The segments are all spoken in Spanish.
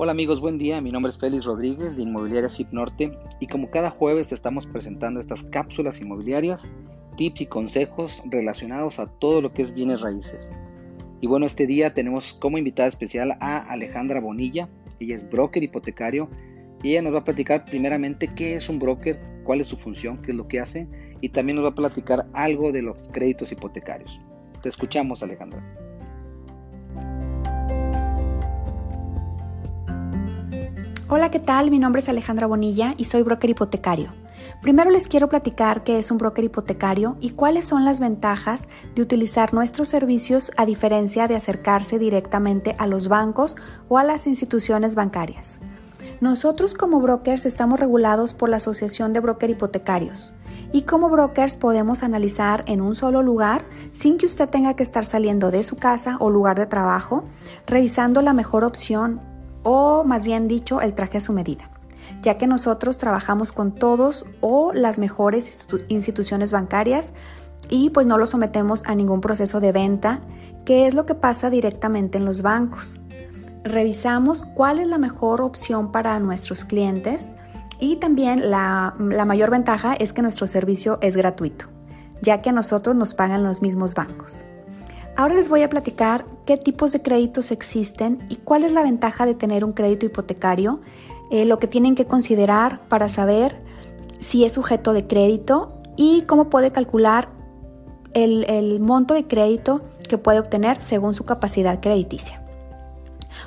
Hola amigos, buen día. Mi nombre es Félix Rodríguez de Inmobiliaria SIP Norte y como cada jueves estamos presentando estas cápsulas inmobiliarias, tips y consejos relacionados a todo lo que es bienes raíces. Y bueno, este día tenemos como invitada especial a Alejandra Bonilla. Ella es broker hipotecario y ella nos va a platicar primeramente qué es un broker, cuál es su función, qué es lo que hace y también nos va a platicar algo de los créditos hipotecarios. Te escuchamos, Alejandra. Hola, ¿qué tal? Mi nombre es Alejandra Bonilla y soy broker hipotecario. Primero les quiero platicar qué es un broker hipotecario y cuáles son las ventajas de utilizar nuestros servicios a diferencia de acercarse directamente a los bancos o a las instituciones bancarias. Nosotros como brokers estamos regulados por la Asociación de Broker Hipotecarios y como brokers podemos analizar en un solo lugar sin que usted tenga que estar saliendo de su casa o lugar de trabajo, revisando la mejor opción o más bien dicho, el traje a su medida, ya que nosotros trabajamos con todos o las mejores instituciones bancarias y pues no lo sometemos a ningún proceso de venta, que es lo que pasa directamente en los bancos. Revisamos cuál es la mejor opción para nuestros clientes y también la, la mayor ventaja es que nuestro servicio es gratuito, ya que a nosotros nos pagan los mismos bancos. Ahora les voy a platicar qué tipos de créditos existen y cuál es la ventaja de tener un crédito hipotecario, eh, lo que tienen que considerar para saber si es sujeto de crédito y cómo puede calcular el, el monto de crédito que puede obtener según su capacidad crediticia.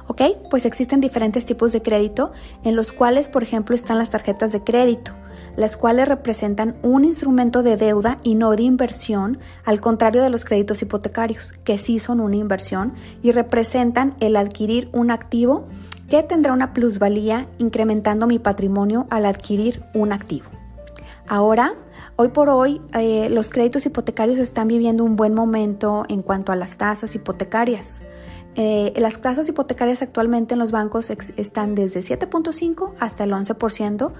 ¿Ok? Pues existen diferentes tipos de crédito en los cuales, por ejemplo, están las tarjetas de crédito las cuales representan un instrumento de deuda y no de inversión, al contrario de los créditos hipotecarios, que sí son una inversión y representan el adquirir un activo que tendrá una plusvalía incrementando mi patrimonio al adquirir un activo. Ahora, hoy por hoy, eh, los créditos hipotecarios están viviendo un buen momento en cuanto a las tasas hipotecarias. Eh, las tasas hipotecarias actualmente en los bancos están desde 7.5 hasta el 11%.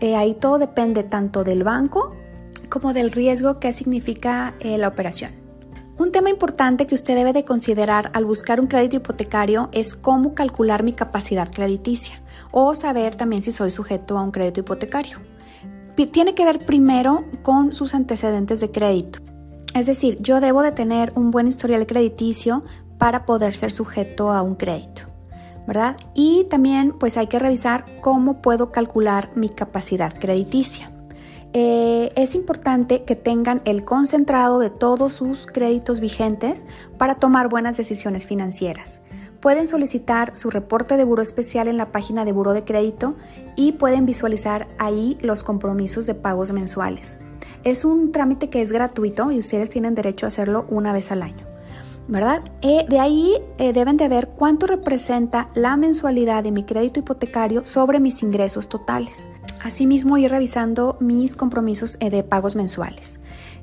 Eh, ahí todo depende tanto del banco como del riesgo que significa eh, la operación. Un tema importante que usted debe de considerar al buscar un crédito hipotecario es cómo calcular mi capacidad crediticia o saber también si soy sujeto a un crédito hipotecario. Tiene que ver primero con sus antecedentes de crédito. Es decir, yo debo de tener un buen historial crediticio para poder ser sujeto a un crédito, ¿verdad? Y también pues hay que revisar cómo puedo calcular mi capacidad crediticia. Eh, es importante que tengan el concentrado de todos sus créditos vigentes para tomar buenas decisiones financieras. Pueden solicitar su reporte de buro especial en la página de buro de crédito y pueden visualizar ahí los compromisos de pagos mensuales. Es un trámite que es gratuito y ustedes tienen derecho a hacerlo una vez al año. ¿Verdad? Eh, de ahí eh, deben de ver cuánto representa la mensualidad de mi crédito hipotecario sobre mis ingresos totales. Asimismo, ir revisando mis compromisos eh, de pagos mensuales.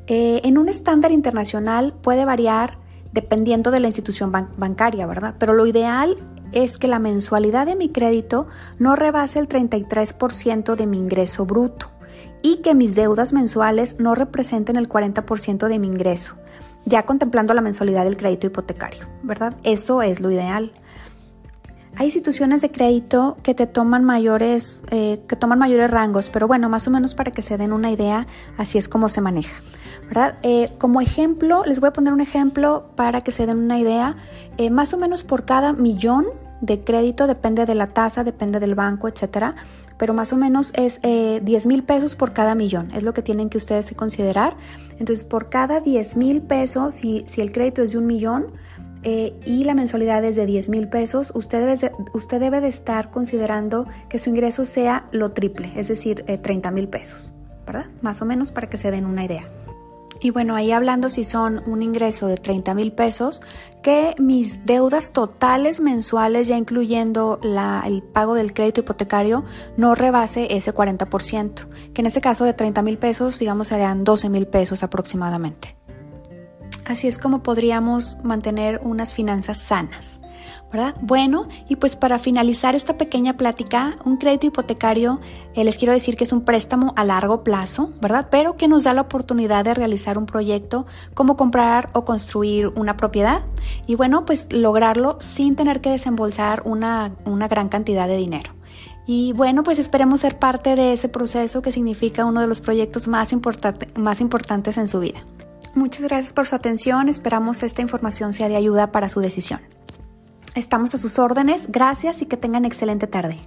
en un estándar internacional puede variar dependiendo de la institución bancaria, ¿verdad? Pero lo ideal es que la mensualidad de mi crédito no rebase el 33% de mi ingreso bruto y que mis deudas mensuales no representen el 40% de mi ingreso ya contemplando la mensualidad del crédito hipotecario, ¿verdad? Eso es lo ideal. Hay instituciones de crédito que te toman mayores, eh, que toman mayores rangos, pero bueno, más o menos para que se den una idea, así es como se maneja. ¿verdad? Eh, como ejemplo, les voy a poner un ejemplo para que se den una idea. Eh, más o menos por cada millón de crédito, depende de la tasa, depende del banco, etcétera, pero más o menos es 10 mil pesos por cada millón, es lo que tienen que ustedes considerar. Entonces, por cada 10 mil pesos, si, si, el crédito es de un millón eh, y la mensualidad es de 10 mil pesos, usted debe, de, usted debe de estar considerando que su ingreso sea lo triple, es decir, 30 eh, mil pesos, ¿verdad? Más o menos para que se den una idea. Y bueno, ahí hablando si son un ingreso de 30 mil pesos, que mis deudas totales mensuales, ya incluyendo el pago del crédito hipotecario, no rebase ese 40%, que en este caso de 30 mil pesos, digamos, serían 12 mil pesos aproximadamente. Así es como podríamos mantener unas finanzas sanas. Bueno, y pues para finalizar esta pequeña plática, un crédito hipotecario, eh, les quiero decir que es un préstamo a largo plazo, ¿verdad? Pero que nos da la oportunidad de realizar un proyecto como comprar o construir una propiedad. y bueno, pues lograrlo sin tener que desembolsar una, una gran cantidad de dinero. Y bueno, pues esperemos ser parte de ese proceso que significa uno de los proyectos más, más importantes en su vida. Muchas gracias por su atención, esperamos esta información sea de ayuda para su decisión. Estamos a sus órdenes, gracias y que tengan excelente tarde.